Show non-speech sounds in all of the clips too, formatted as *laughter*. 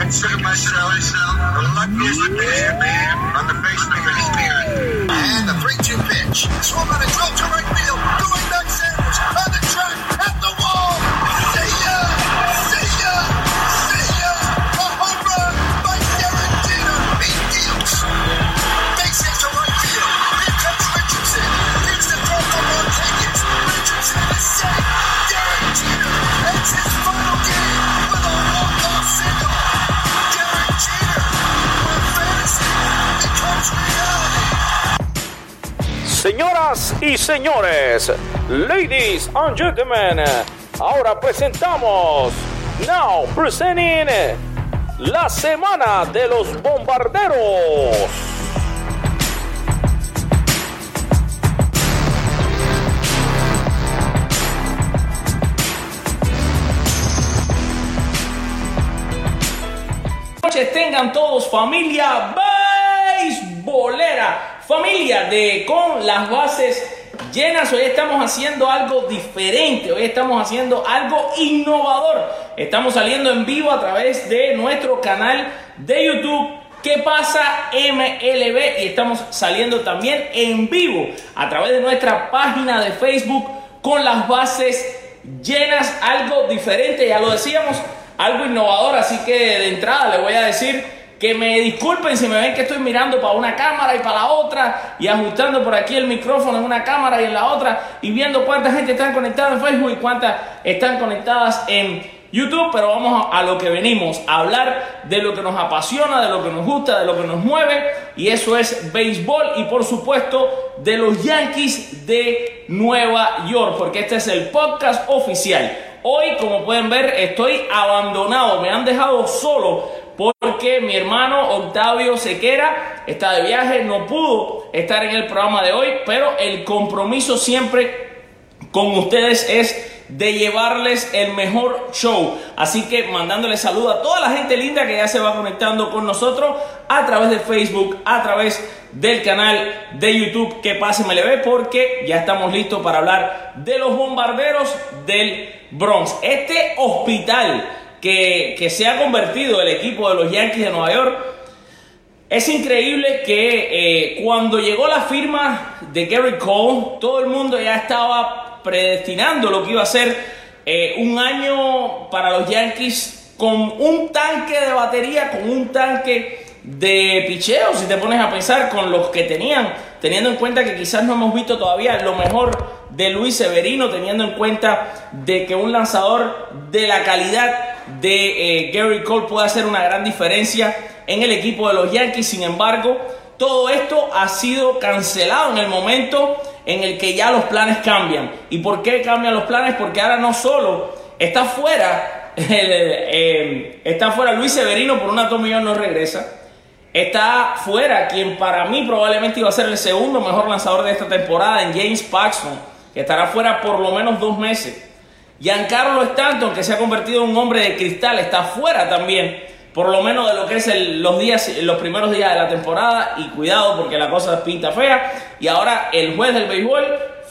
consider myself the luckiest man on the face of the earth. And the 3-2 pitch. Swung on a drill to right field. Going y señores, ladies and gentlemen, ahora presentamos, now presenting, la semana de los bombarderos. tengan todos familia familia de con las bases llenas. Hoy estamos haciendo algo diferente, hoy estamos haciendo algo innovador. Estamos saliendo en vivo a través de nuestro canal de YouTube. ¿Qué pasa MLB? Y estamos saliendo también en vivo a través de nuestra página de Facebook con las bases llenas, algo diferente, ya lo decíamos, algo innovador, así que de entrada le voy a decir que me disculpen si me ven que estoy mirando para una cámara y para la otra y ajustando por aquí el micrófono en una cámara y en la otra y viendo cuánta gente está conectada en Facebook y cuántas están conectadas en YouTube, pero vamos a, a lo que venimos, a hablar de lo que nos apasiona, de lo que nos gusta, de lo que nos mueve. Y eso es béisbol y por supuesto de los Yankees de Nueva York, porque este es el podcast oficial. Hoy, como pueden ver, estoy abandonado, me han dejado solo porque mi hermano Octavio Sequera está de viaje, no pudo estar en el programa de hoy, pero el compromiso siempre con ustedes es de llevarles el mejor show. Así que mandándole saludo a toda la gente linda que ya se va conectando con nosotros a través de Facebook, a través del canal de YouTube que pase MLB porque ya estamos listos para hablar de los bombarderos del Bronx. Este hospital que, se ha convertido el equipo de los Yankees de Nueva York. Es increíble que eh, cuando llegó la firma de Gary Cole, todo el mundo ya estaba predestinando lo que iba a ser eh, un año para los Yankees con un tanque de batería, con un tanque de picheo, si te pones a pensar con los que tenían, teniendo en cuenta que quizás no hemos visto todavía lo mejor de Luis Severino, teniendo en cuenta de que un lanzador de la calidad de eh, Gary Cole puede hacer una gran diferencia en el equipo de los Yankees. Sin embargo, todo esto ha sido cancelado en el momento en el que ya los planes cambian. ¿Y por qué cambian los planes? Porque ahora no solo está fuera, *laughs* eh, está fuera Luis Severino por una millón no regresa. Está fuera quien para mí probablemente iba a ser el segundo mejor lanzador de esta temporada en James Paxton, que estará fuera por lo menos dos meses. Giancarlo Stanton, que se ha convertido en un hombre de cristal, está fuera también, por lo menos de lo que es los, días, los primeros días de la temporada. Y cuidado porque la cosa pinta fea. Y ahora el juez del béisbol,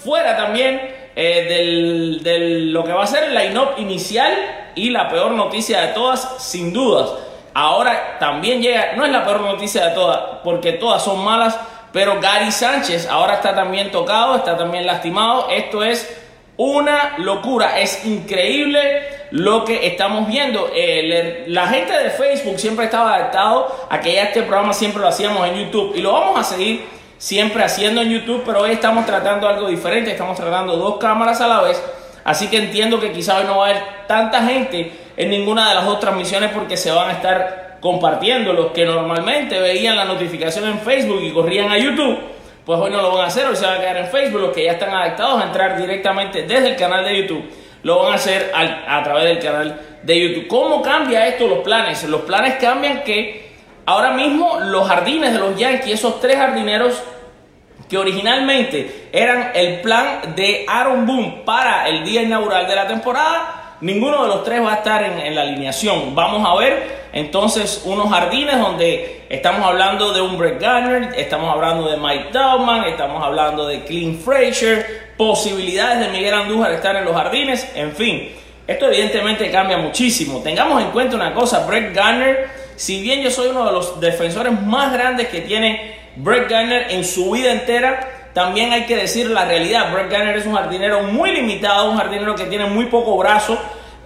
fuera también eh, del, lo que va a ser el line-up inicial. Y la peor noticia de todas, sin dudas. Ahora también llega, no es la peor noticia de todas, porque todas son malas. Pero Gary Sánchez ahora está también tocado, está también lastimado. Esto es una locura, es increíble lo que estamos viendo. Eh, la gente de Facebook siempre estaba adaptado a que este programa siempre lo hacíamos en YouTube y lo vamos a seguir siempre haciendo en YouTube, pero hoy estamos tratando algo diferente, estamos tratando dos cámaras a la vez, así que entiendo que quizá hoy no va a haber tanta gente en ninguna de las dos transmisiones porque se van a estar compartiendo los que normalmente veían la notificación en Facebook y corrían a YouTube pues hoy no lo van a hacer, hoy se van a quedar en Facebook, los que ya están adaptados a entrar directamente desde el canal de YouTube, lo van a hacer al, a través del canal de YouTube. ¿Cómo cambia esto los planes? Los planes cambian que ahora mismo los jardines de los Yankees, esos tres jardineros que originalmente eran el plan de Aaron Boone para el día inaugural de la temporada, Ninguno de los tres va a estar en, en, la alineación. Vamos a ver entonces unos jardines donde estamos hablando de un Brett Garner, estamos hablando de Mike Dauman, estamos hablando de Clint Frazier, posibilidades de Miguel Andújar estar en los jardines, en fin. esto evidentemente cambia muchísimo. Tengamos en cuenta una cosa, Brett Garner, si bien yo soy uno de los defensores más grandes que tiene Brett Garner en su vida entera, también hay que decir la realidad. Brett Garner es un jardinero muy limitado, un jardinero que tiene muy poco brazo.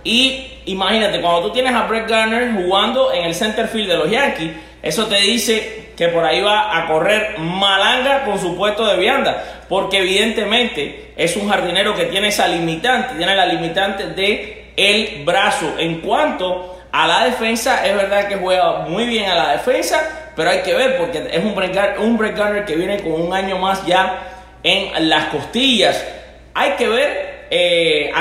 Y imagínate, cuando tú tienes a Brett Garner jugando en el center field de los Yankees, eso te dice que por ahí va a correr malanga con su puesto de vianda, porque evidentemente es un jardinero que tiene esa limitante, tiene la limitante de el brazo. En cuanto a la defensa, es verdad que juega muy bien a la defensa, pero hay que ver porque es un Brett, un Garner que viene con un año más ya en las costillas. Hay que ver eh,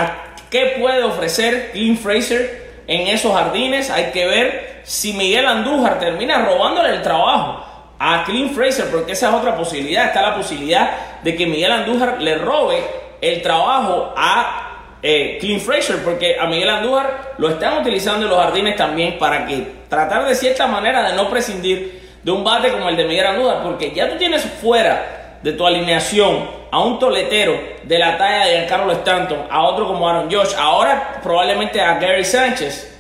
qué puede ofrecer Clint Fraser en esos jardines. Hay que ver si Miguel Andújar termina robándole el trabajo a Clint Fraser, porque esa es otra posibilidad. Está la posibilidad de que Miguel Andújar le robe el trabajo a eh, Clint Fraser, porque a Miguel Andújar lo están utilizando en los jardines también para que tratar de cierta manera de no prescindir de un bate como el de Miguel Andújar, porque ya tú tienes fuera de tu alineación a un toletero de la talla de Carlos Stanton, a otro como Aaron Josh, ahora probablemente a Gary Sánchez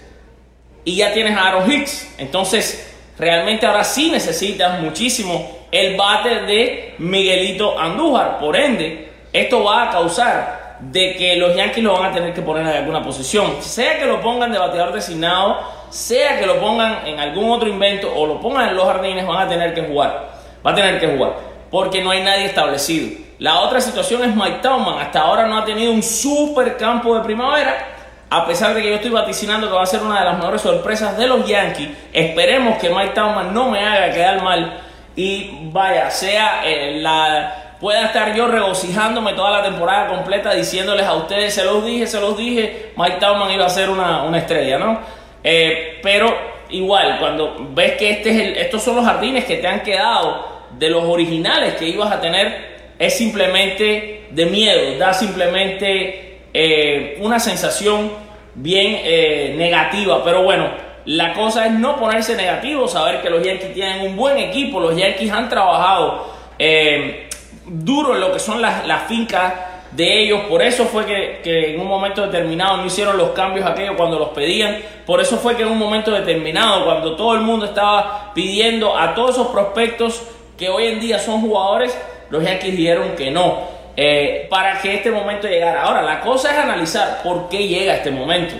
y ya tienes a Aaron Hicks. Entonces, realmente ahora sí necesitas muchísimo el bate de Miguelito Andújar. Por ende, esto va a causar de que los Yankees lo van a tener que poner en alguna posición. Sea que lo pongan de bateador designado, sea que lo pongan en algún otro invento o lo pongan en los jardines, van a tener que jugar. Va a tener que jugar. Porque no hay nadie establecido. La otra situación es Mike Tauman. Hasta ahora no ha tenido un super campo de primavera a pesar de que yo estoy vaticinando que va a ser una de las mejores sorpresas de los Yankees, esperemos que Mike Tauman no me haga quedar mal y vaya, sea eh, la pueda estar yo regocijándome toda la temporada completa diciéndoles a ustedes, se los dije, se los dije, Mike Tauman iba a ser una, estrella, ¿no? Eh, pero igual, cuando ves que este es estos son los jardines que te han quedado de los originales que ibas a tener, es simplemente de miedo, da simplemente eh, una sensación bien eh, negativa. Pero bueno, la cosa es no ponerse negativo, saber que los Yankees tienen un buen equipo, los Yankees han trabajado eh, duro en lo que son las, fincas de ellos, por eso fue que, que, en un momento determinado no hicieron los cambios aquellos cuando los pedían, por eso fue que en un momento determinado, cuando todo el mundo estaba pidiendo a todos esos prospectos que hoy en día son jugadores, los Yankees dijeron que no. Eh, para que este momento llegara. Ahora, la cosa es analizar por qué llega este momento.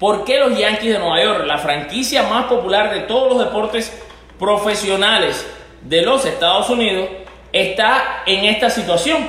¿Por qué los Yankees de Nueva York, la franquicia más popular de todos los deportes profesionales de los Estados Unidos, está en esta situación?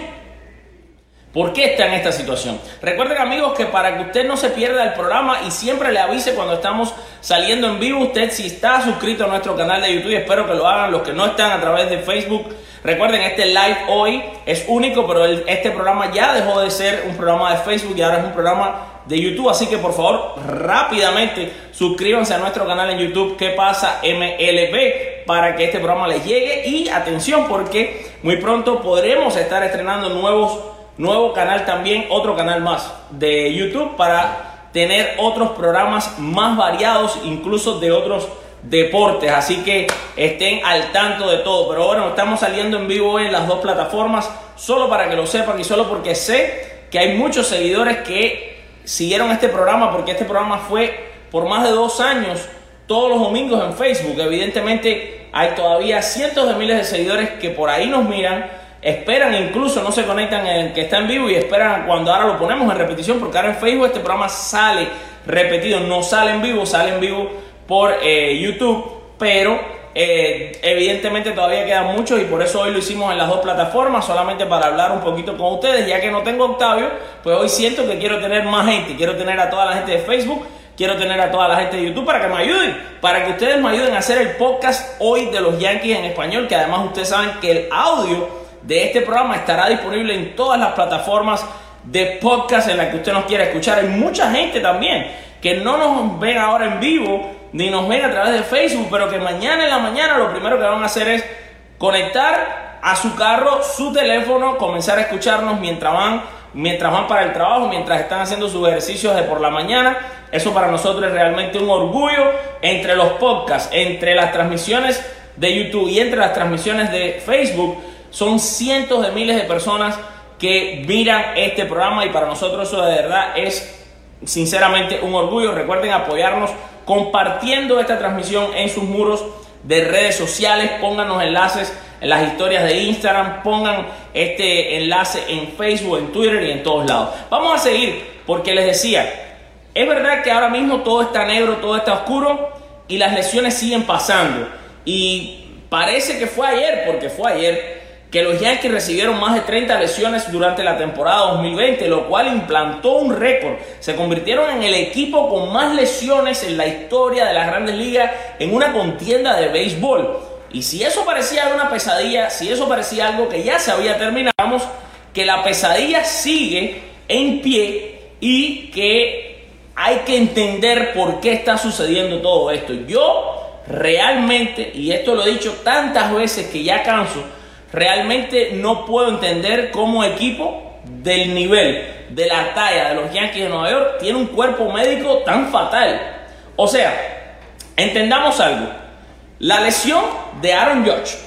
¿Por qué está en esta situación? Recuerden amigos que para que usted no se pierda el programa y siempre le avise cuando estamos saliendo en vivo, usted si está suscrito a nuestro canal de YouTube, espero que lo hagan los que no están a través de Facebook, Recuerden, este live hoy es único, pero este programa ya dejó de ser un programa de Facebook y ahora es un programa de YouTube. Así que por favor, rápidamente suscríbanse a nuestro canal en YouTube, ¿Qué pasa MLB? Para que este programa les llegue. Y atención, porque muy pronto podremos estar estrenando nuevos, nuevo canal también, otro canal más de YouTube para tener otros programas más variados, incluso de otros deportes. Así que estén al tanto de todo. Pero bueno, estamos saliendo en vivo en las dos plataformas, solo para que lo sepan y solo porque sé que hay muchos seguidores que siguieron este programa, porque este programa fue por más de dos años todos los domingos en Facebook. Evidentemente hay todavía cientos de miles de seguidores que por ahí nos miran, esperan incluso, no se conectan en que está en vivo y esperan cuando ahora lo ponemos en repetición, porque ahora en Facebook este programa sale repetido, no sale en vivo, sale en vivo por eh, YouTube, pero eh, evidentemente todavía quedan muchos y por eso hoy lo hicimos en las dos plataformas, solamente para hablar un poquito con ustedes, ya que no tengo Octavio, pues hoy siento que quiero tener más gente, quiero tener a toda la gente de Facebook, quiero tener a toda la gente de YouTube para que me ayuden, para que ustedes me ayuden a hacer el podcast hoy de los Yankees en español, que además ustedes saben que el audio de este programa estará disponible en todas las plataformas de podcast en las que usted nos quiera escuchar. Hay mucha gente también que no nos ven ahora en vivo ni nos ven a través de Facebook, pero que mañana en la mañana lo primero que van a hacer es conectar a su carro su teléfono, comenzar a escucharnos mientras van, mientras van para el trabajo, mientras están haciendo sus ejercicios de por la mañana. Eso para nosotros es realmente un orgullo entre los podcasts, entre las transmisiones de YouTube y entre las transmisiones de Facebook. Son cientos de miles de personas que miran este programa y para nosotros eso de verdad es sinceramente un orgullo. Recuerden apoyarnos compartiendo esta transmisión en sus muros de redes sociales. Pónganos enlaces en las historias de Instagram. Pongan este enlace en Facebook, en Twitter y en todos lados. Vamos a seguir porque les decía, es verdad que ahora mismo todo está negro, todo está oscuro y las lesiones siguen pasando. Y parece que fue ayer, porque fue ayer que los Yankees recibieron más de 30 lesiones durante la temporada 2020, lo cual implantó un récord. Se convirtieron en el equipo con más lesiones en la historia de las grandes ligas en una contienda de béisbol. Y si eso parecía una pesadilla, si eso parecía algo que ya se había terminado, que la pesadilla sigue en pie y que hay que entender por qué está sucediendo todo esto. Yo realmente, y esto lo he dicho tantas veces que ya canso, realmente no puedo entender cómo equipo del nivel, de la talla de los Yankees de Nueva York tiene un cuerpo médico tan fatal. O sea, entendamos algo. La lesión de Aaron Judge,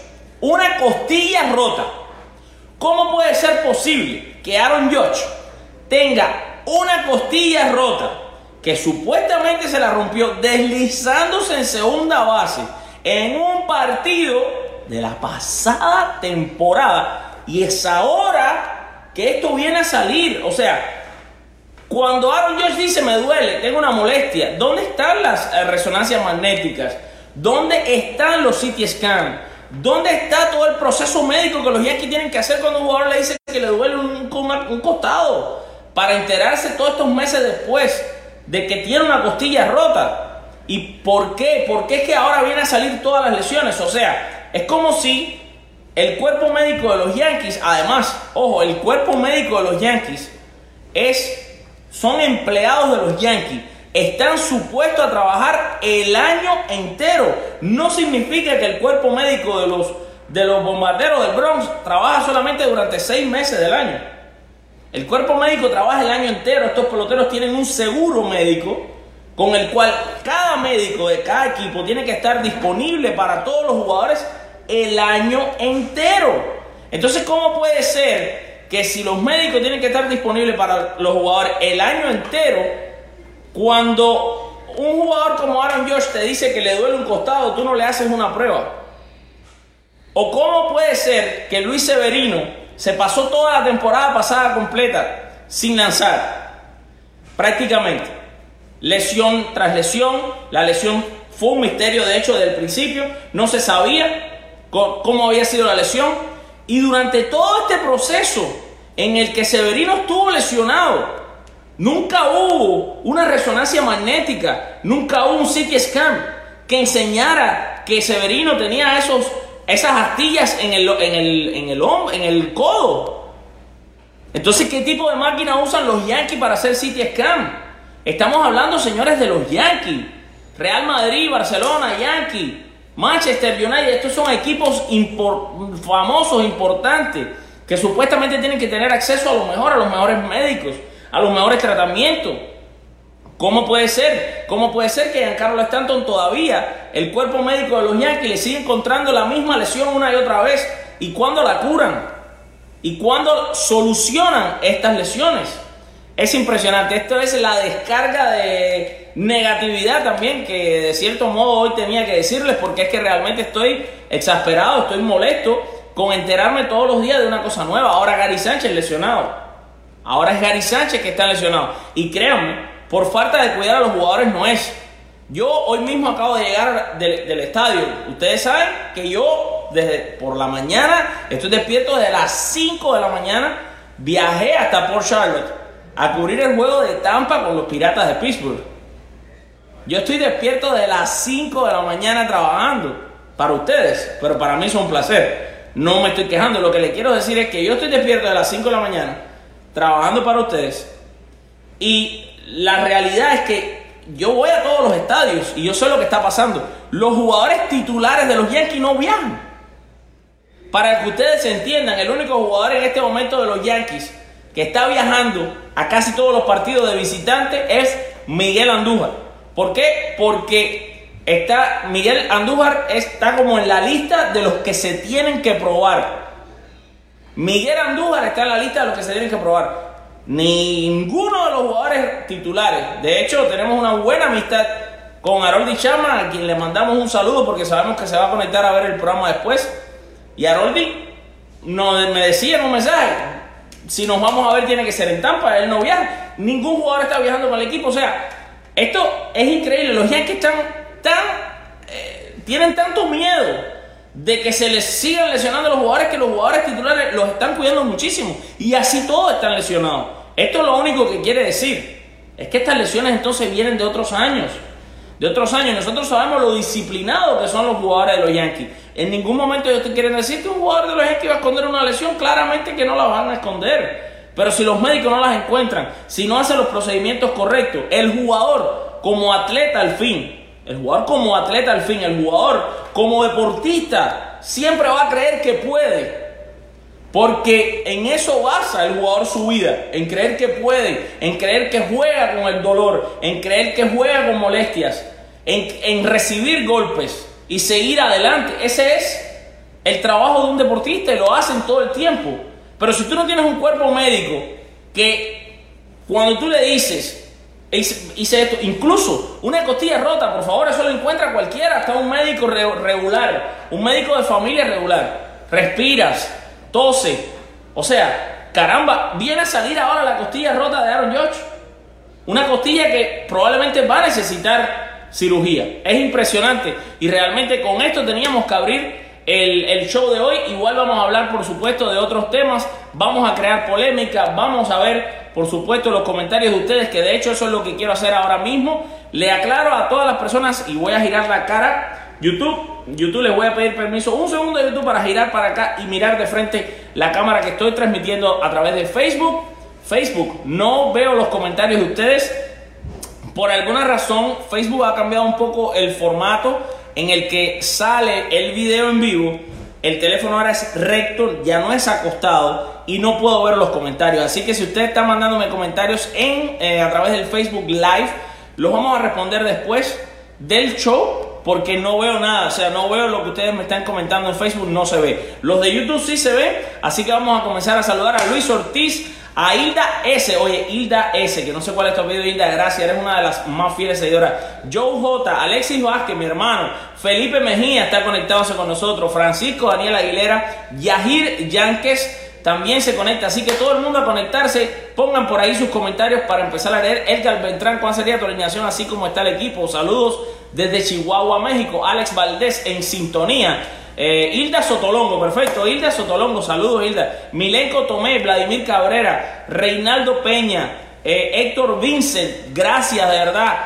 una costilla rota. ¿Cómo puede ser posible que Aaron Judge tenga una costilla rota que supuestamente se la rompió deslizándose en segunda base en un partido de la pasada temporada. Y es ahora que esto viene a salir. O sea, cuando Aaron Josh dice me duele, tengo una molestia, ¿dónde están las eh, resonancias magnéticas? ¿Dónde están los CT scan? ¿Dónde está todo el proceso médico que los Yankees tienen que hacer cuando un jugador le dice que le duele un, un costado? Para enterarse todos estos meses después de que tiene una costilla rota. ¿Y por qué? ¿Por qué es que ahora vienen a salir todas las lesiones? O sea, es como si el cuerpo médico de los Yankees, además, ojo, el cuerpo médico de los Yankees es, son empleados de los Yankees, están supuestos a trabajar el año entero. No significa que el cuerpo médico de los, de los bombarderos del Bronx trabaja solamente durante seis meses del año. El cuerpo médico trabaja el año entero. Estos peloteros tienen un seguro médico con el cual cada médico de cada equipo tiene que estar disponible para todos los jugadores el año entero. Entonces, ¿cómo puede ser que si los médicos tienen que estar disponibles para los jugadores el año entero, cuando un jugador como Aaron Josh te dice que le duele un costado, tú no le haces una prueba? ¿O cómo puede ser que Luis Severino se pasó toda la temporada pasada completa sin lanzar? Prácticamente lesión tras lesión. La lesión fue un misterio, de hecho, desde el principio. No se sabía cómo había sido la lesión. Y durante todo este proceso en el que Severino estuvo lesionado, nunca hubo una resonancia magnética, nunca hubo un CT scan que enseñara que Severino tenía esos, esas astillas en el, en, el, en, el, en el codo. Entonces, ¿qué tipo de máquina usan los Yankees para hacer CT scan? Estamos hablando, señores, de los Yankees. Real Madrid, Barcelona, Yankees, Manchester United. Estos son equipos famosos, importantes, que supuestamente tienen que tener acceso a lo mejor, a los mejores médicos, a los mejores tratamientos. ¿Cómo puede ser? ¿Cómo puede ser que Giancarlo Stanton todavía, el cuerpo médico de los Yankees, le sigue encontrando la misma lesión una y otra vez? ¿Y cuándo la curan? ¿Y cuándo solucionan estas lesiones? Es impresionante. Esto es la descarga de negatividad también que de cierto modo hoy tenía que decirles porque es que realmente estoy exasperado, estoy molesto con enterarme todos los días de una cosa nueva. Ahora Gary Sánchez lesionado. Ahora es Gary Sánchez que está lesionado. Y créanme, por falta de cuidar a los jugadores no es. Yo hoy mismo acabo de llegar del, estadio. Ustedes saben que yo desde por la mañana estoy despierto desde las 5 de la mañana. Viajé hasta Port Charlotte a cubrir el juego de Tampa con los Piratas de Pittsburgh. Yo estoy despierto de las 5 de la mañana trabajando para ustedes, pero para mí es un placer. No me estoy quejando, lo que le quiero decir es que yo estoy despierto de las 5 de la mañana trabajando para ustedes y la realidad es que yo voy a todos los estadios y yo sé lo que está pasando. Los jugadores titulares de los Yankees no viajan. Para que ustedes entiendan, el único jugador en este momento de los Yankees que está viajando a casi todos los partidos de visitante es Miguel Andújar. ¿Por qué? Porque está Miguel Andújar está como en la lista de los que se tienen que probar. Miguel Andújar está en la lista de los que se tienen que probar. ninguno de los jugadores titulares. De hecho, tenemos una buena amistad con Haroldi Chama, a quien le mandamos un saludo porque sabemos que se va a conectar a ver el programa después. Y Haroldi me decía en un mensaje, si nos vamos a ver tiene que ser en Tampa, él no viaja. Ningún jugador está viajando con el equipo. O sea, esto es increíble. Los Yankees están tan... Eh, tienen tanto miedo de que se les sigan lesionando los jugadores que los jugadores titulares los están cuidando muchísimo. Y así todos están lesionados. Esto es lo único que quiere decir. Es que estas lesiones entonces vienen de otros años. De otros años. Nosotros sabemos lo disciplinados que son los jugadores de los Yankees. En ningún momento ellos te quieren decir que un jugador de los Yankees va a esconder una lesión. Claramente que no la van a esconder. Pero si los médicos no las encuentran, si no hacen los procedimientos correctos, el jugador como atleta al fin, el jugador como atleta al fin, el jugador como deportista, siempre va a creer que puede. Porque en eso basa el jugador su vida, en creer que puede, en creer que juega con el dolor, en creer que juega con molestias, en, en recibir golpes y seguir adelante. Ese es el trabajo de un deportista y lo hacen todo el tiempo. Pero si tú no tienes un cuerpo médico que cuando tú le dices, hice esto, incluso una costilla rota, por favor, eso lo encuentra cualquiera, hasta un médico regular, un médico de familia regular. Respiras, tose, o sea, caramba, viene a salir ahora la costilla rota de Aaron George. Una costilla que probablemente va a necesitar cirugía. Es impresionante. Y realmente con esto teníamos que abrir el, show de hoy. Igual vamos a hablar, por supuesto, de otros temas. Vamos a crear polémica. Vamos a ver por supuesto, los comentarios de ustedes, que de hecho eso es lo que quiero hacer ahora mismo. Le aclaro a todas las personas y voy a girar la cara. YouTube, YouTube les voy a pedir permiso un segundo de YouTube para girar para acá y mirar de frente la cámara que estoy transmitiendo a través de Facebook. Facebook, no veo los comentarios de ustedes. Por alguna razón, Facebook ha cambiado un poco el formato en el que sale el video en vivo el teléfono ahora es recto, ya no es acostado y no puedo ver los comentarios. Así que si usted está mandándome comentarios en, eh, a través del Facebook Live, los vamos a responder después del show porque no veo nada, o sea, no veo lo que ustedes me están comentando en Facebook, no se ve. Los de YouTube sí se ve, así que vamos a comenzar a saludar a Luis Ortiz, a Hilda S. Oye, Hilda S. Que no sé cuál es tu apellido, Hilda. Gracias, eres una de las más fieles seguidoras. Joe J. Alexis Vázquez, mi hermano. Felipe Mejía está conectado con nosotros. Francisco Daniel Aguilera. Yahir Yanques también se conecta. Así que todo el mundo a conectarse. Pongan por ahí sus comentarios para empezar a leer. Edgar Beltrán, ¿cuál sería tu alineación? Así como está el equipo. Saludos desde Chihuahua, México. Alex Valdés en sintonía. Eh, Hilda Sotolongo, perfecto. Hilda Sotolongo, saludos Hilda. Milenko Tomé, Vladimir Cabrera, Reinaldo Peña, eh, Héctor Vincent, gracias de verdad.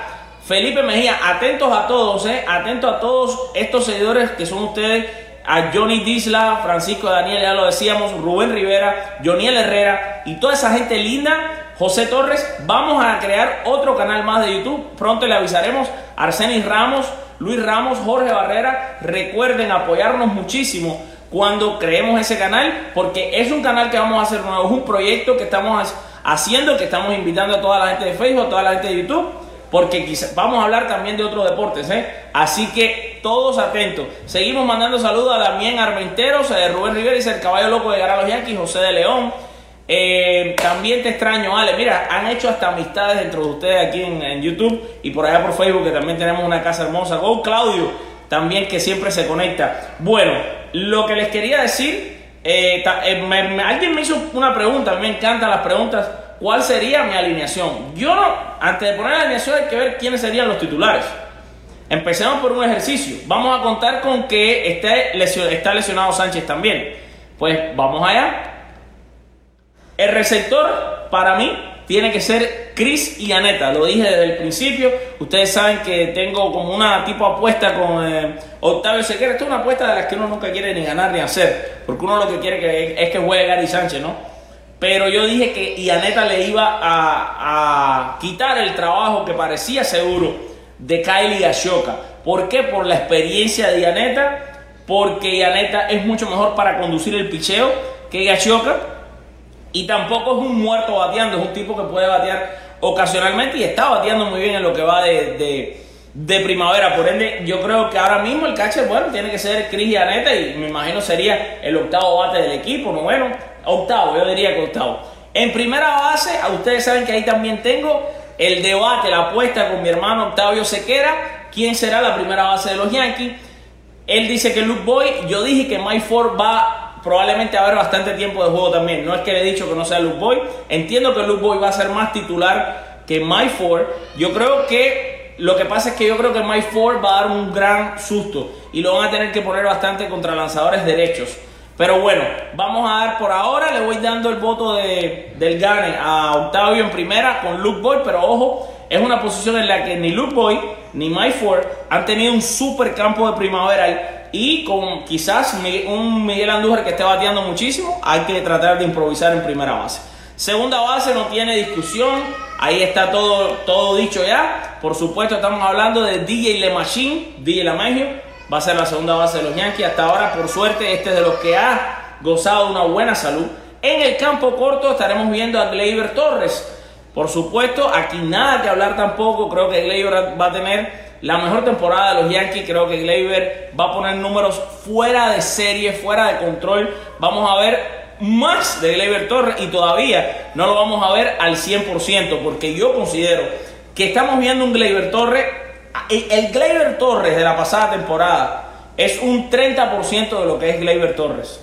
Felipe Mejía, atentos a todos, eh, atentos a todos estos seguidores que son ustedes. A Johnny Disla, Francisco Daniel, ya lo decíamos, Rubén Rivera, Joniel Herrera y toda esa gente linda. José Torres, vamos a crear otro canal más de YouTube. Pronto le avisaremos. Arsenis Ramos, Luis Ramos, Jorge Barrera. Recuerden apoyarnos muchísimo cuando creemos ese canal, porque es un canal que vamos a hacer nuevo, es un proyecto que estamos haciendo, que estamos invitando a toda la gente de Facebook, a toda la gente de YouTube, porque vamos a hablar también de otros deportes, ¿eh? Así que todos atentos. Seguimos mandando saludos a Damián Armenteros, a Rubén Rivera, dice el caballo loco de Garar los Yankees, José de León. Eh, también te extraño, Ale. Mira, han hecho hasta amistades dentro de ustedes aquí en, YouTube y por allá por Facebook, que también tenemos una casa hermosa. Go Claudio, también que siempre se conecta. Bueno, lo que les quería decir, eh, eh, alguien me hizo una pregunta, me encantan las preguntas. ¿Cuál sería mi alineación? Yo, antes de poner la alineación, hay que ver quiénes serían los titulares. Empecemos por un ejercicio. Vamos a contar con que está lesionado Sánchez también. Pues vamos allá. El receptor, para mí, tiene que ser Chris y Aneta. Lo dije desde el principio. Ustedes saben que tengo como una tipo apuesta con eh, Octavio Sequera. Esto es una apuesta de las que uno nunca quiere ni ganar ni hacer. Porque uno lo que quiere es que juegue Gary Sánchez, ¿no? Pero yo dije que Ianeta le iba a, quitar el trabajo que parecía seguro de Kylie Ashoka. ¿Por qué? Por la experiencia de Ianeta. Porque Ianeta es mucho mejor para conducir el picheo que Ashoka y tampoco es un muerto bateando, es un tipo que puede batear ocasionalmente y está bateando muy bien en lo que va de, primavera. Por ende, yo creo que ahora mismo el catcher, bueno, tiene que ser Chris Yaneta y me imagino sería el octavo bate del equipo, no bueno, octavo, yo diría que octavo. En primera base, a ustedes saben que ahí también tengo el debate, la apuesta con mi hermano Octavio Sequera, quién será la primera base de los Yankees. Él dice que Luke Boy, yo dije que Mike Ford va probablemente a haber bastante tiempo de juego también. No es que le he dicho que no sea Luke Boy. Entiendo que Luke Boy va a ser más titular que Mike Ford. Yo creo que lo que pasa es que yo creo que Mike Ford va a dar un gran susto y lo van a tener que poner bastante contra lanzadores derechos. Pero bueno, vamos a dar por ahora, le voy dando el voto de, del Gane a Octavio en primera con Luke Boy, pero ojo, es una posición en la que ni Luke Boy ni Mike Ford han tenido un super campo de primavera y con quizás un Miguel Andújar que esté bateando muchísimo, hay que tratar de improvisar en primera base. Segunda base no tiene discusión, ahí está todo, todo dicho ya. Por supuesto estamos hablando de DJ Le Machine, DJ Lamagio, va a ser la segunda base de los Yankees. Hasta ahora, por suerte, este es de los que ha gozado de una buena salud. En el campo corto estaremos viendo a Gleyber Torres. Por supuesto, aquí nada que hablar tampoco. Creo que Gleyber va a tener la mejor temporada de los Yankees. Creo que Gleyber va a poner números fuera de serie, fuera de control. Vamos a ver más de Gleyber Torres y todavía no lo vamos a ver al 100% porque yo considero que estamos viendo un Gleyber Torres el Gleyber Torres de la pasada temporada es un 30% de lo que es Gleyber Torres.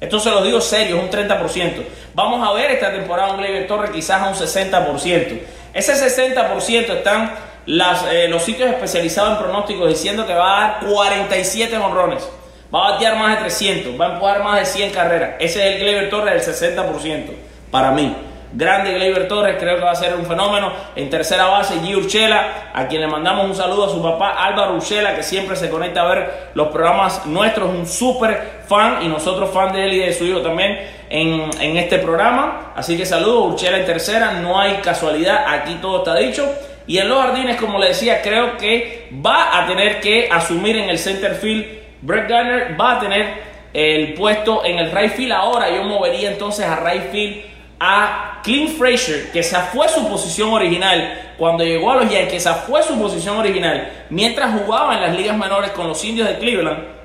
Esto se lo digo serio, es un 30%. Vamos a ver esta temporada un Gleyber Torres quizás a un 60%. Ese 60% están eh, los sitios especializados en pronósticos diciendo que va a dar 47 honrones. Va a batear más de 300, va a empujar más de 100 carreras. Ese es el Gleyber Torres del 60% para mí. Grande Gleyber Torres, creo que va a ser un fenómeno. En tercera base, G. Urchela, a quien le mandamos un saludo a su papá Álvaro Urchela, que siempre se conecta a ver los programas nuestros, un súper fan y nosotros fan de él y de su hijo también en, en este programa. Así que saludo, Urchela en tercera, no hay casualidad, aquí todo está dicho. Y en los jardines, como le decía, creo que va a tener que asumir en el center field. Brett Garner va a tener el puesto en el right field. Ahora yo movería entonces a right field a Clint Frazier, que esa fue su posición original cuando llegó a los Yankees, esa fue su posición original mientras jugaba en las ligas menores con los indios de Cleveland.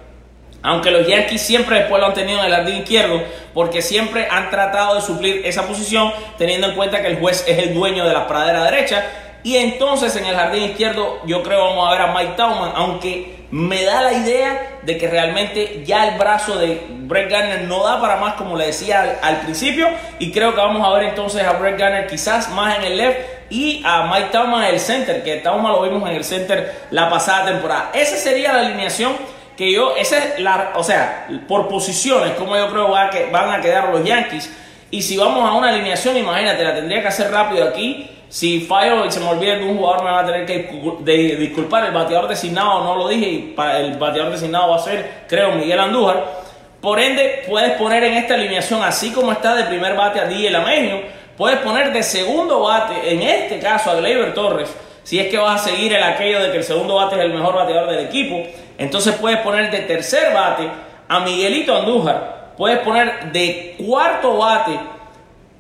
Aunque los Yankees siempre después lo han tenido en el jardín izquierdo, porque siempre han tratado de suplir esa posición, teniendo en cuenta que el juez es el dueño de la pradera derecha. Y entonces en el jardín izquierdo yo creo vamos a ver a Mike Tauman, aunque me da la idea de que realmente ya el brazo de Brett Garner no da para más, como le decía al, principio. Y creo que vamos a ver entonces a Brett Garner quizás más en el left y a Mike Tauman en el center, que Tauman lo vimos en el center la pasada temporada. Esa sería la alineación que yo, esa es la, o sea, por posiciones, como yo creo que van a quedar los Yankees. Y si vamos a una alineación, imagínate, la tendría que hacer rápido aquí si fallo y se me olvida un jugador, me va a tener que disculpar. El bateador designado no lo dije y el bateador designado va a ser, creo, Miguel Andújar. Por ende, puedes poner en esta alineación, así como está de primer bate a Díaz Lameño, puedes poner de segundo bate, en este caso a Gleyber Torres, si es que vas a seguir el aquello de que el segundo bate es el mejor bateador del equipo. Entonces puedes poner de tercer bate a Miguelito Andújar, puedes poner de cuarto bate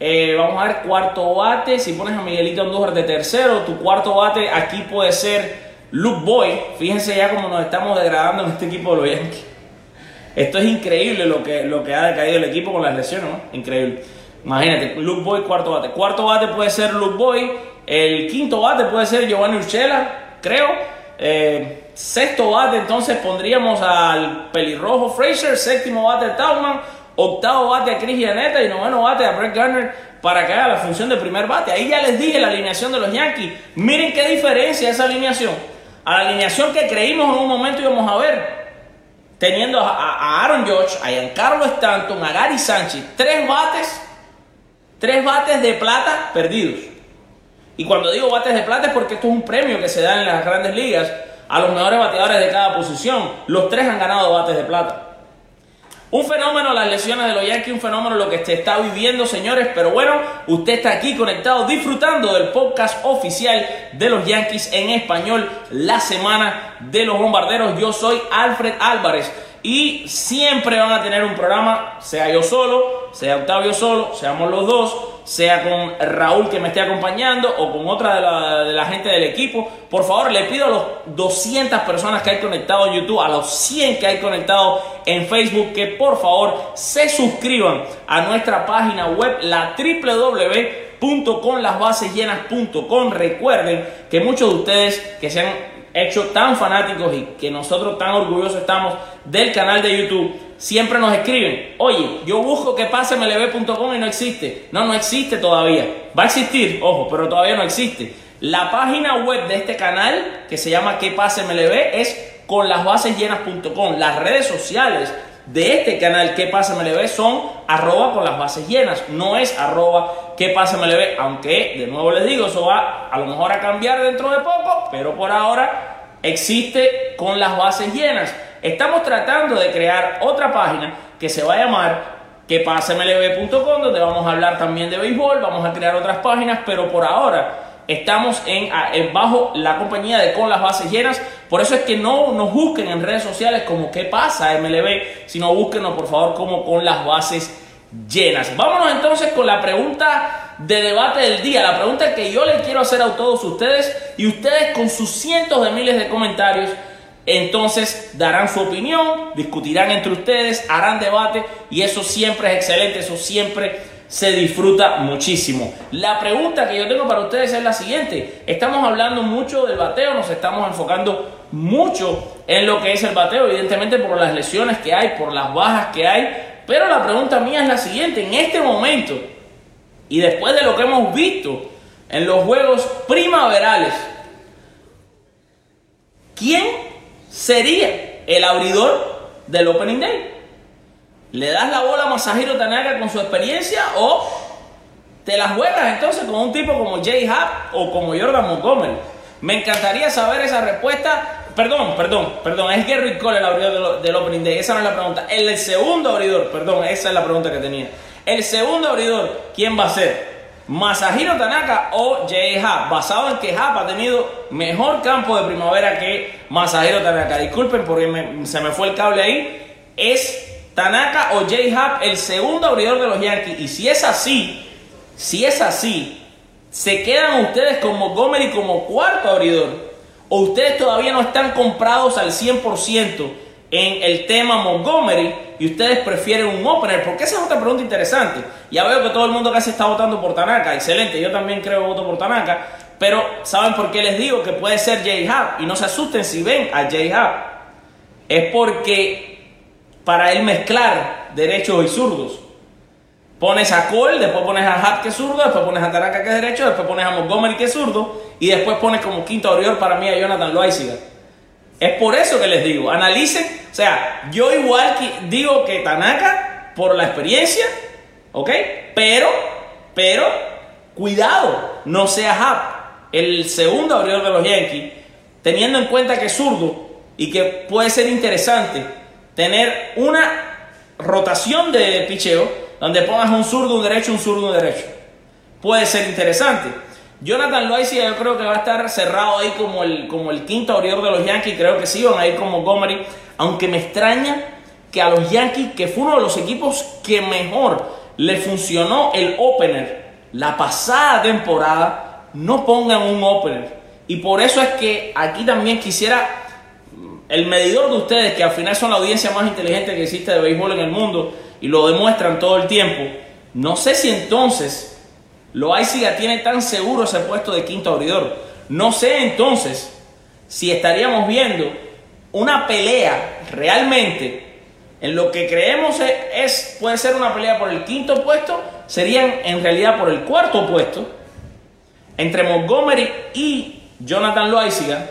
eh, vamos a ver cuarto bate. Si pones a Miguelito Andújar de tercero, tu cuarto bate aquí puede ser Luke Boy. Fíjense ya cómo nos estamos degradando en este equipo de los Yankees. Esto es increíble lo que, lo que ha decaído el equipo con las lesiones, ¿no? Increíble. Imagínate, Luke Boy, cuarto bate. Cuarto bate puede ser Luke Boy. El quinto bate puede ser Giovanni Urchela, creo. Eh, sexto bate, entonces pondríamos al pelirrojo Fraser. Séptimo bate Tauman octavo bate a Chris Gianetta y noveno bate a Brett Garner para que haga la función de primer bate. Ahí ya les dije la alineación de los Yankees. Miren qué diferencia esa alineación a la alineación que creímos en un momento íbamos a ver. Teniendo a, Aaron George, a Giancarlo Stanton, a Gary Sánchez, tres bates, tres bates de plata perdidos. Y cuando digo bates de plata es porque esto es un premio que se da en las grandes ligas a los mejores bateadores de cada posición. Los tres han ganado bates de plata. Un fenómeno las lesiones de los Yankees, un fenómeno lo que se está viviendo, señores. Pero bueno, usted está aquí conectado disfrutando del podcast oficial de los Yankees en español, la semana de los bombarderos. Yo soy Alfred Álvarez y siempre van a tener un programa, sea yo solo, sea Octavio solo, seamos los dos sea con Raúl que me esté acompañando o con otra de la, gente del equipo. Por favor, le pido a los 200 personas que hay conectado en YouTube, a los 100 que hay conectado en Facebook, que por favor se suscriban a nuestra página web, la www.conlasbasesllenas.com. Recuerden que muchos de ustedes que se han hecho tan fanáticos y que nosotros tan orgullosos estamos del canal de YouTube, siempre nos escriben, oye, yo busco que pase mlb.com y no existe. No, no existe todavía. Va a existir, ojo, pero todavía no existe. La página web de este canal, que se llama Que Pase MLB, es con las bases llenas.com. Las redes sociales de este canal Que Pase MLB son arroba con las bases llenas, no es arroba Que Pase MLB, aunque de nuevo les digo, eso va a lo mejor a cambiar dentro de poco, pero por ahora existe con las bases llenas. Estamos tratando de crear otra página que se va a llamar que donde vamos a hablar también de béisbol, vamos a crear otras páginas, pero por ahora estamos en, bajo la compañía de Con las Bases Llenas. Por eso es que no nos busquen en redes sociales como qué pasa MLB, sino búsquenos por favor como Con las Bases Llenas. Vámonos entonces con la pregunta de debate del día, la pregunta que yo les quiero hacer a todos ustedes y ustedes con sus cientos de miles de comentarios entonces darán su opinión, discutirán entre ustedes, harán debate y eso siempre es excelente, eso siempre se disfruta muchísimo. La pregunta que yo tengo para ustedes es la siguiente. Estamos hablando mucho del bateo, nos estamos enfocando mucho en lo que es el bateo, evidentemente por las lesiones que hay, por las bajas que hay, pero la pregunta mía es la siguiente, en este momento y después de lo que hemos visto en los juegos primaverales, ¿quién sería el abridor del Opening Day. ¿Le das la bola a Masahiro Tanaka con su experiencia o te la juegas entonces con un tipo como Jay Happ o como Jordan Montgomery? Me encantaría saber esa respuesta. Perdón, perdón, perdón, es Gary Cole el abridor del, Opening Day. Esa no es la pregunta. El segundo abridor, perdón, esa es la pregunta que tenía. El segundo abridor, ¿quién va a ser? Masahiro Tanaka o Jay Happ, basado en que Happ ha tenido mejor campo de primavera que Masahiro Tanaka. Disculpen porque se me fue el cable ahí. Es Tanaka o Jay Happ el segundo abridor de los Yankees. Y si es así, si es así, se quedan ustedes con Montgomery como cuarto abridor. O ustedes todavía no están comprados al 100% en el tema Montgomery y ustedes prefieren un opener? Porque esa es otra pregunta interesante. Ya veo que todo el mundo casi está votando por Tanaka. Excelente, yo también creo que voto por Tanaka. Pero ¿saben por qué les digo que puede ser Happ? Y no se asusten si ven a Happ. Es porque para él mezclar derechos y zurdos. Pones a Cole, después pones a Happ que es zurdo, después pones a Tanaka que es derecho, después pones a Montgomery que es zurdo y después pones como quinto abridor para mí a Jonathan Loaiziga. Es por eso que les digo, analicen, o sea, yo igual digo que Tanaka por la experiencia, ¿ok? Pero, pero, cuidado, no sea Hap, el segundo abridor de los Yankees, teniendo en cuenta que es zurdo y que puede ser interesante tener una rotación de picheo donde pongas un zurdo, un derecho, un zurdo, un derecho. Puede ser interesante. Jonathan Loaiziga yo creo que va a estar cerrado ahí como el, como el quinto abridor de los Yankees. Creo que sí van a ir como Montgomery. Aunque me extraña que a los Yankees, que fue uno de los equipos que mejor le funcionó el opener la pasada temporada, no pongan un opener. Y por eso es que aquí también quisiera el medidor de ustedes, que al final son la audiencia más inteligente que existe de béisbol en el mundo y lo demuestran todo el tiempo. No sé si entonces Loaiziga tiene tan seguro ese puesto de quinto abridor. No sé entonces si estaríamos viendo una pelea realmente en lo que creemos es, puede ser una pelea por el quinto puesto, serían en realidad por el cuarto puesto entre Montgomery y Jonathan Loaiziga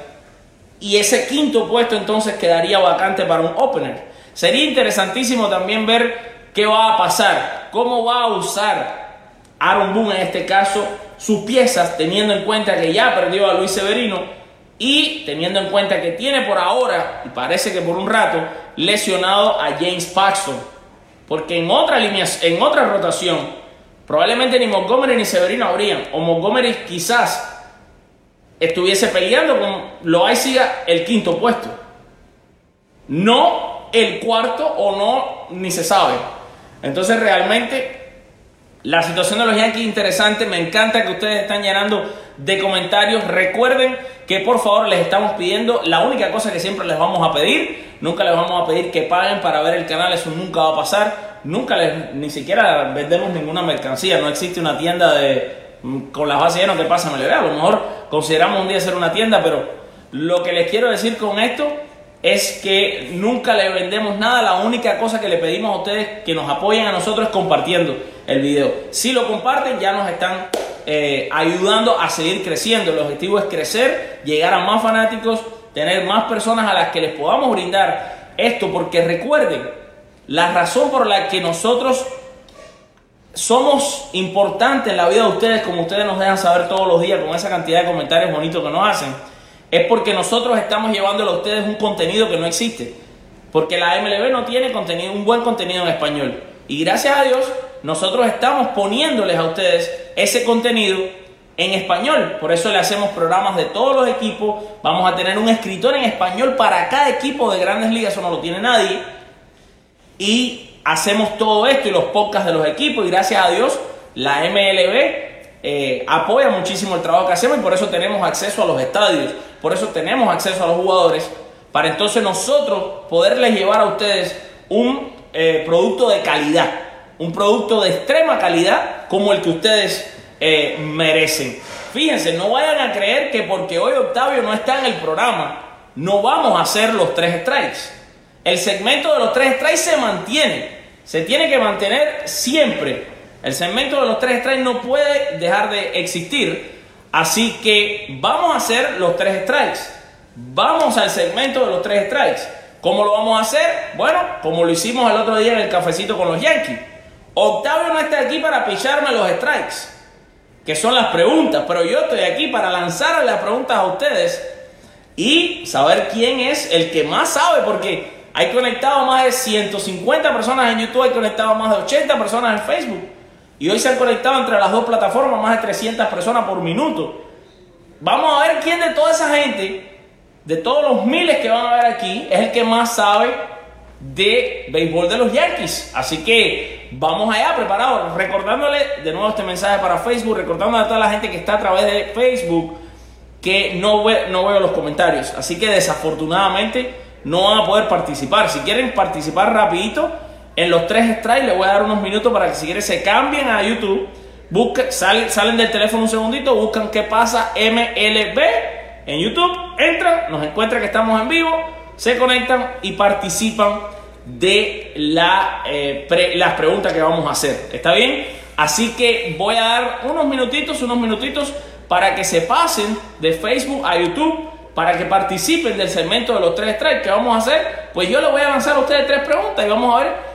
y ese quinto puesto entonces quedaría vacante para un opener. Sería interesantísimo también ver qué va a pasar, cómo va a usar Aaron Boone en este caso sus piezas, teniendo en cuenta que ya perdió a Luis Severino y teniendo en cuenta que tiene por ahora, y parece que por un rato, lesionado a James Paxton. Porque en otra línea, en otra rotación, probablemente ni Montgomery ni Severino habrían, o Montgomery quizás estuviese peleando con Loaiziga el quinto puesto. No el cuarto o no, ni se sabe. Entonces realmente La situación de los Yankees es interesante, me encanta que ustedes están llenando de comentarios. Recuerden que por favor les estamos pidiendo la única cosa que siempre les vamos a pedir, nunca les vamos a pedir que paguen para ver el canal, eso nunca va a pasar. Nunca les, ni siquiera vendemos ninguna mercancía, no existe una tienda de mm, con las bases llenas que pasa A lo mejor consideramos un día hacer una tienda, pero lo que les quiero decir con esto es que nunca le vendemos nada, la única cosa que le pedimos a ustedes que nos apoyen a nosotros es compartiendo el video. Si lo comparten ya nos están eh, ayudando a seguir creciendo. El objetivo es crecer, llegar a más fanáticos, tener más personas a las que les podamos brindar esto, porque recuerden, la razón por la que nosotros somos importantes en la vida de ustedes, como ustedes nos dejan saber todos los días con esa cantidad de comentarios bonitos que nos hacen, es porque nosotros estamos llevándole a ustedes un contenido que no existe. Porque la MLB no tiene contenido, un buen contenido en español. Y gracias a Dios, nosotros estamos poniéndoles a ustedes ese contenido en español. Por eso le hacemos programas de todos los equipos. Vamos a tener un escritor en español para cada equipo de grandes ligas, eso no lo tiene nadie. Y hacemos todo esto y los podcasts de los equipos. Y gracias a Dios, la MLB eh, apoya muchísimo el trabajo que hacemos y por eso tenemos acceso a los estadios, por eso tenemos acceso a los jugadores, para entonces nosotros poderles llevar a ustedes un eh, producto de calidad, un producto de extrema calidad como el que ustedes eh, merecen. Fíjense, no vayan a creer que porque hoy Octavio no está en el programa, no vamos a hacer los tres strikes. El segmento de los tres strikes se mantiene, se tiene que mantener siempre. El segmento de los tres strikes no puede dejar de existir. Así que vamos a hacer los tres strikes. Vamos al segmento de los tres strikes. ¿Cómo lo vamos a hacer? Bueno, como lo hicimos el otro día en el cafecito con los Yankees. Octavio no está aquí para picharme los strikes, que son las preguntas, pero yo estoy aquí para lanzar las preguntas a ustedes y saber quién es el que más sabe, porque hay conectado más de 150 personas en YouTube, hay conectado más de 80 personas en Facebook. Y hoy se han conectado entre las dos plataformas más de 300 personas por minuto. Vamos a ver quién de toda esa gente, de todos los miles que van a ver aquí, es el que más sabe de béisbol de los Yankees. Así que vamos allá, preparados. Recordándole de nuevo este mensaje para Facebook, recordándole a toda la gente que está a través de Facebook que no, no veo los comentarios. Así que desafortunadamente no van a poder participar. Si quieren participar rapidito, en los tres strikes les voy a dar unos minutos para que si quieren se cambien a YouTube. Busquen, salen, salen del teléfono un segundito, buscan qué pasa MLB en YouTube, entran, nos encuentran que estamos en vivo, se conectan y participan de la, eh, las preguntas que vamos a hacer. ¿Está bien? Así que voy a dar unos minutitos, unos minutitos para que se pasen de Facebook a YouTube, para que participen del segmento de los tres strikes que vamos a hacer. Pues yo les voy a lanzar a ustedes tres preguntas y vamos a ver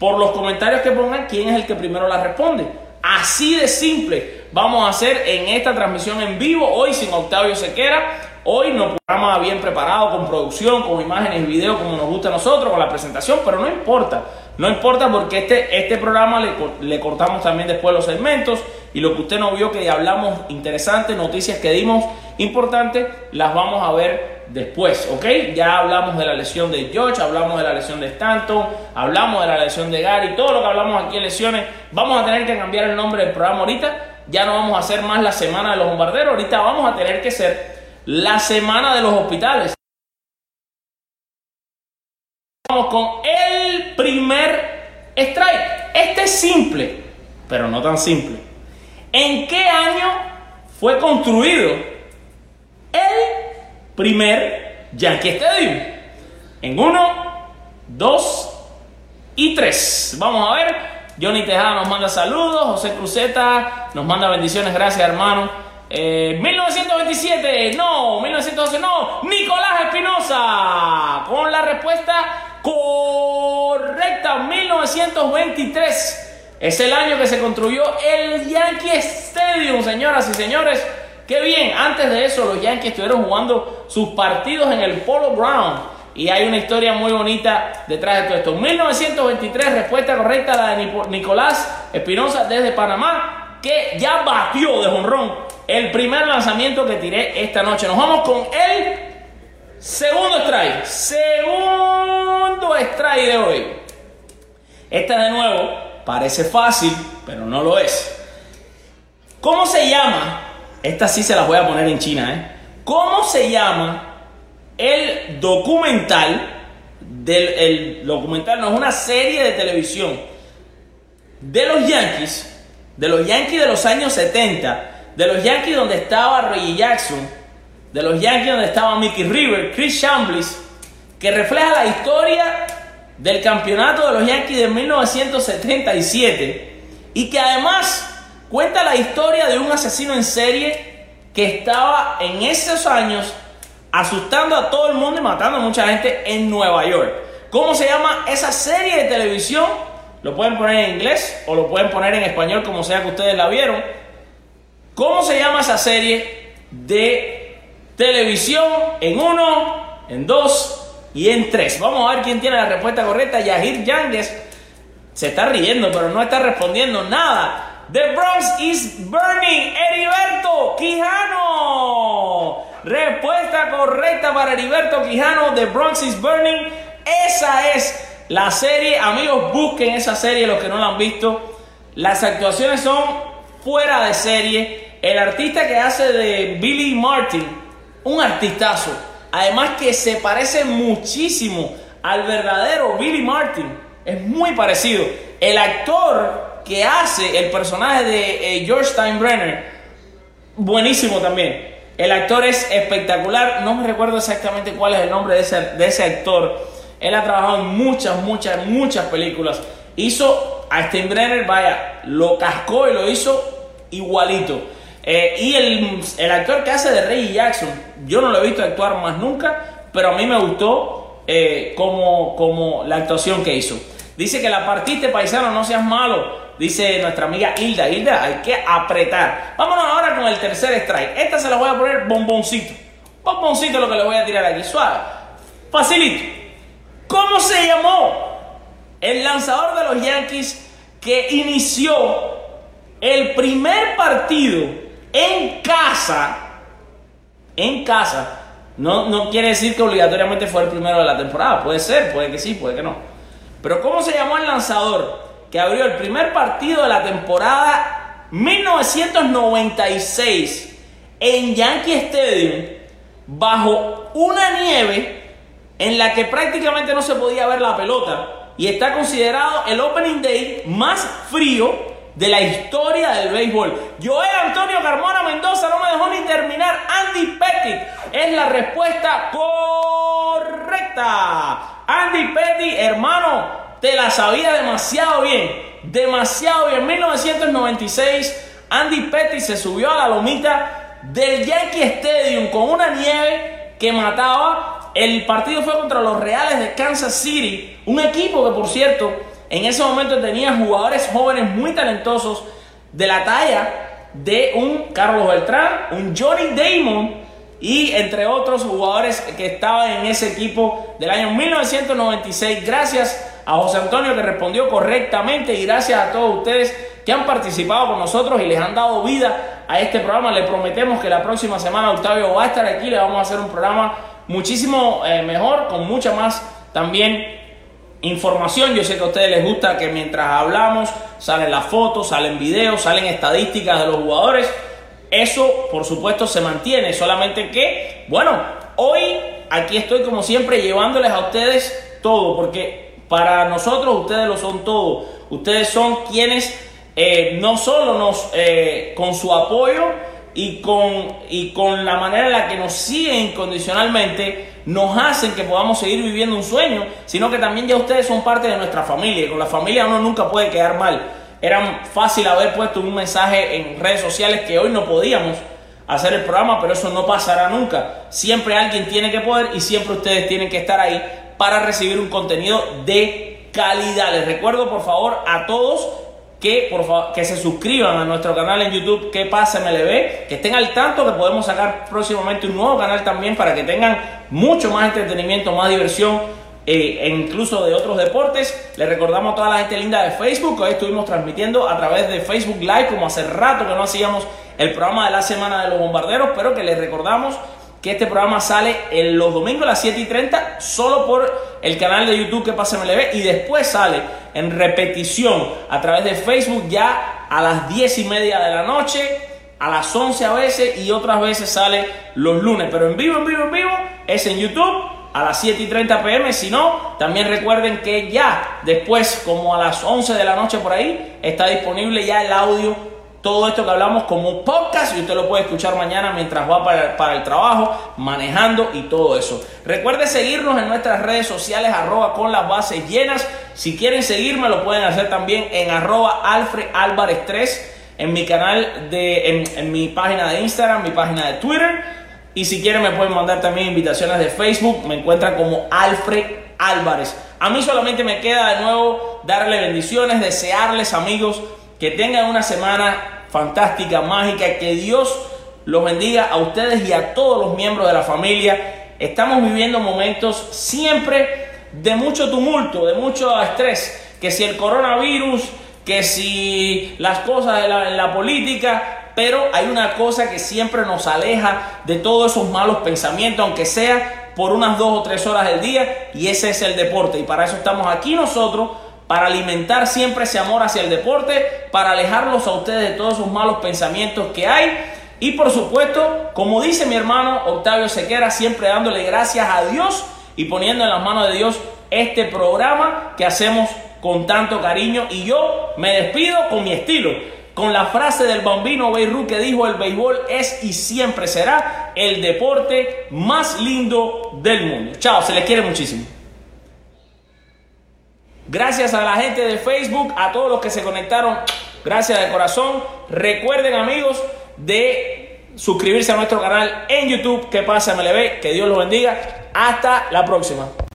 por los comentarios que pongan quién es el que primero la responde. Así de simple vamos a hacer en esta transmisión en vivo, hoy sin Octavio Sequera. Hoy nos programa bien preparado, con producción, con imágenes y videos como nos gusta a nosotros, con la presentación, pero no importa. No importa porque este, este programa le, le cortamos también después los segmentos y lo que usted no vio que hablamos interesantes, noticias que dimos importantes, las vamos a ver después, ¿ok? Ya hablamos de la lesión de George, hablamos de la lesión de Stanton, hablamos de la lesión de Gary, todo lo que hablamos aquí en lesiones. Vamos a tener que cambiar el nombre del programa ahorita. Ya no vamos a hacer más la semana de los bombarderos, ahorita vamos a tener que ser la semana de los hospitales. Vamos con el primer strike. Este es simple, pero no tan simple. ¿En qué año fue construido el primer Yankee Stadium. En uno, dos y tres. Vamos a ver. Johnny Tejada nos manda saludos. José Cruzeta nos manda bendiciones. Gracias, hermano. 1927, eh, no. 1912, no. Nicolás Espinosa. Con la respuesta correcta. 1923. Es el año que se construyó el Yankee Stadium, señoras y señores. Qué bien, antes de eso los Yankees estuvieron jugando sus partidos en el Polo Ground. Y hay una historia muy bonita detrás de todo esto. 1923, respuesta correcta la de Nicolás Espinosa desde Panamá, que ya batió de jonrón el primer lanzamiento que tiré esta noche. Nos vamos con el segundo strike. Segundo strike de hoy. Esta de nuevo parece fácil, pero no lo es. ¿Cómo se llama? Esta sí se las voy a poner en China, ¿eh? ¿Cómo se llama el documental del el documental no es una serie de televisión de los Yankees, de los Yankees de los años 70, de los Yankees donde estaba Reggie Jackson, de los Yankees donde estaba Mickey River, Chris Chambliss, que refleja la historia del campeonato de los Yankees de 1977 y que además cuenta la historia de un asesino en serie que estaba en esos años asustando a todo el mundo y matando a mucha gente en Nueva York. ¿Cómo se llama esa serie de televisión? Lo pueden poner en inglés o lo pueden poner en español como sea que ustedes la vieron. ¿Cómo se llama esa serie de televisión en uno, en dos y en tres? Vamos a ver quién tiene la respuesta correcta. Yahir Yangues se está riendo, pero no está respondiendo nada. The Bronx is burning. Heriberto Quijano. Respuesta correcta para Heriberto Quijano. The Bronx is burning. Esa es la serie. Amigos, busquen esa serie los que no la han visto. Las actuaciones son fuera de serie. El artista que hace de Billy Martin, un artistazo. Además que se parece muchísimo al verdadero Billy Martin. Es muy parecido. El actor que hace el personaje de eh, George Steinbrenner, buenísimo también. El actor es espectacular. No me recuerdo exactamente cuál es el nombre de ese, de ese actor. Él ha trabajado en muchas, muchas, muchas películas. Hizo a Steinbrenner, vaya, lo cascó y lo hizo igualito. Eh, y el, el, actor que hace de Reggie Jackson, yo no lo he visto actuar más nunca, pero a mí me gustó eh, como, como la actuación que hizo. Dice que la partiste, paisano, no seas malo. Dice nuestra amiga Hilda. Hilda, hay que apretar. Vámonos ahora con el tercer strike. Esta se la voy a poner bomboncito. Bomboncito lo que le voy a tirar aquí. Suave. Facilito. ¿Cómo se llamó el lanzador de los Yankees que inició el primer partido en casa? En casa. No, no quiere decir que obligatoriamente fue el primero de la temporada. Puede ser, puede que sí, puede que no. Pero ¿cómo se llamó el lanzador que abrió el primer partido de la temporada 1996 en Yankee Stadium bajo una nieve en la que prácticamente no se podía ver la pelota y está considerado el opening day más frío de la historia del béisbol. Joel Antonio Carmona Mendoza no me dejó ni terminar. Andy Pettit es la respuesta correcta. Andy Pettit, hermano, te la sabía demasiado bien. Demasiado bien. En 1996, Andy Pettit se subió a la lomita del Yankee Stadium con una nieve que mataba. El partido fue contra los Reales de Kansas City, un equipo que por cierto en ese momento tenía jugadores jóvenes muy talentosos de la talla de un Carlos Beltrán, un Johnny Damon y entre otros jugadores que estaban en ese equipo del año 1996. Gracias a José Antonio que respondió correctamente y gracias a todos ustedes que han participado con nosotros y les han dado vida a este programa. Le prometemos que la próxima semana Octavio va a estar aquí, le vamos a hacer un programa muchísimo eh, mejor, con mucha más también información. Yo sé que a ustedes les gusta que mientras hablamos salen las fotos, salen videos, salen estadísticas de los jugadores. Eso, por supuesto, se mantiene. Solamente que, bueno, hoy aquí estoy como siempre llevándoles a ustedes todo, porque para nosotros ustedes lo son todo. Ustedes son quienes eh, no solo nos, eh, con su apoyo y con, y con la manera en la que nos siguen incondicionalmente, nos hacen que podamos seguir viviendo un sueño, sino que también ya ustedes son parte de nuestra familia y con la familia uno nunca puede quedar mal. Era fácil haber puesto un mensaje en redes sociales que hoy no podíamos hacer el programa, pero eso no pasará nunca. Siempre alguien tiene que poder y siempre ustedes tienen que estar ahí para recibir un contenido de calidad. Les recuerdo por favor a todos que, por favor, que se suscriban a nuestro canal en YouTube, que pase MLB, que estén al tanto que podemos sacar próximamente un nuevo canal también para que tengan mucho más entretenimiento, más diversión eh, e incluso de otros deportes. Les recordamos a toda la gente linda de Facebook hoy estuvimos transmitiendo a través de Facebook Live, como hace rato que no hacíamos el programa de la semana de los bombarderos, pero que les recordamos que este programa sale en los domingos a las 7 y 30 solo por el canal de YouTube que pasa MLB y después sale en repetición a través de Facebook ya a las 10 y media de la noche, a las 11 a veces y otras veces sale los lunes, pero en vivo, en vivo, en vivo es en YouTube a las 7 y 30 pm. Si no, también recuerden que ya después, como a las 11 de la noche por ahí, está disponible ya el audio todo esto que hablamos como podcast y usted lo puede escuchar mañana mientras va para, el trabajo, manejando y todo eso. Recuerde seguirnos en nuestras redes sociales, arroba con las bases llenas. Si quieren seguirme, lo pueden hacer también en arroba Alfred Álvarez 3, en mi canal, de, en, en mi página de Instagram, mi página de Twitter. Y si quieren me pueden mandar también invitaciones de Facebook, me encuentran como Alfred Álvarez. A mí solamente me queda de nuevo darle bendiciones, desearles amigos que tengan una semana fantástica, mágica, que Dios los bendiga a ustedes y a todos los miembros de la familia. Estamos viviendo momentos siempre de mucho tumulto, de mucho estrés, que si el coronavirus, que si las cosas en la política, pero hay una cosa que siempre nos aleja de todos esos malos pensamientos, aunque sea por unas dos o tres horas del día, y ese es el deporte. Y para eso estamos aquí nosotros para alimentar siempre ese amor hacia el deporte, para alejarlos a ustedes de todos esos malos pensamientos que hay. Y por supuesto, como dice mi hermano Octavio Sequera, siempre dándole gracias a Dios y poniendo en las manos de Dios este programa que hacemos con tanto cariño. Y yo me despido con mi estilo, con la frase del bambino Beirut que dijo, el béisbol es y siempre será el deporte más lindo del mundo. Chao, se les quiere muchísimo. Gracias a la gente de Facebook, a todos los que se conectaron. Gracias de corazón. Recuerden amigos de suscribirse a nuestro canal en YouTube. Que pasa MLB? Que Dios los bendiga. Hasta la próxima.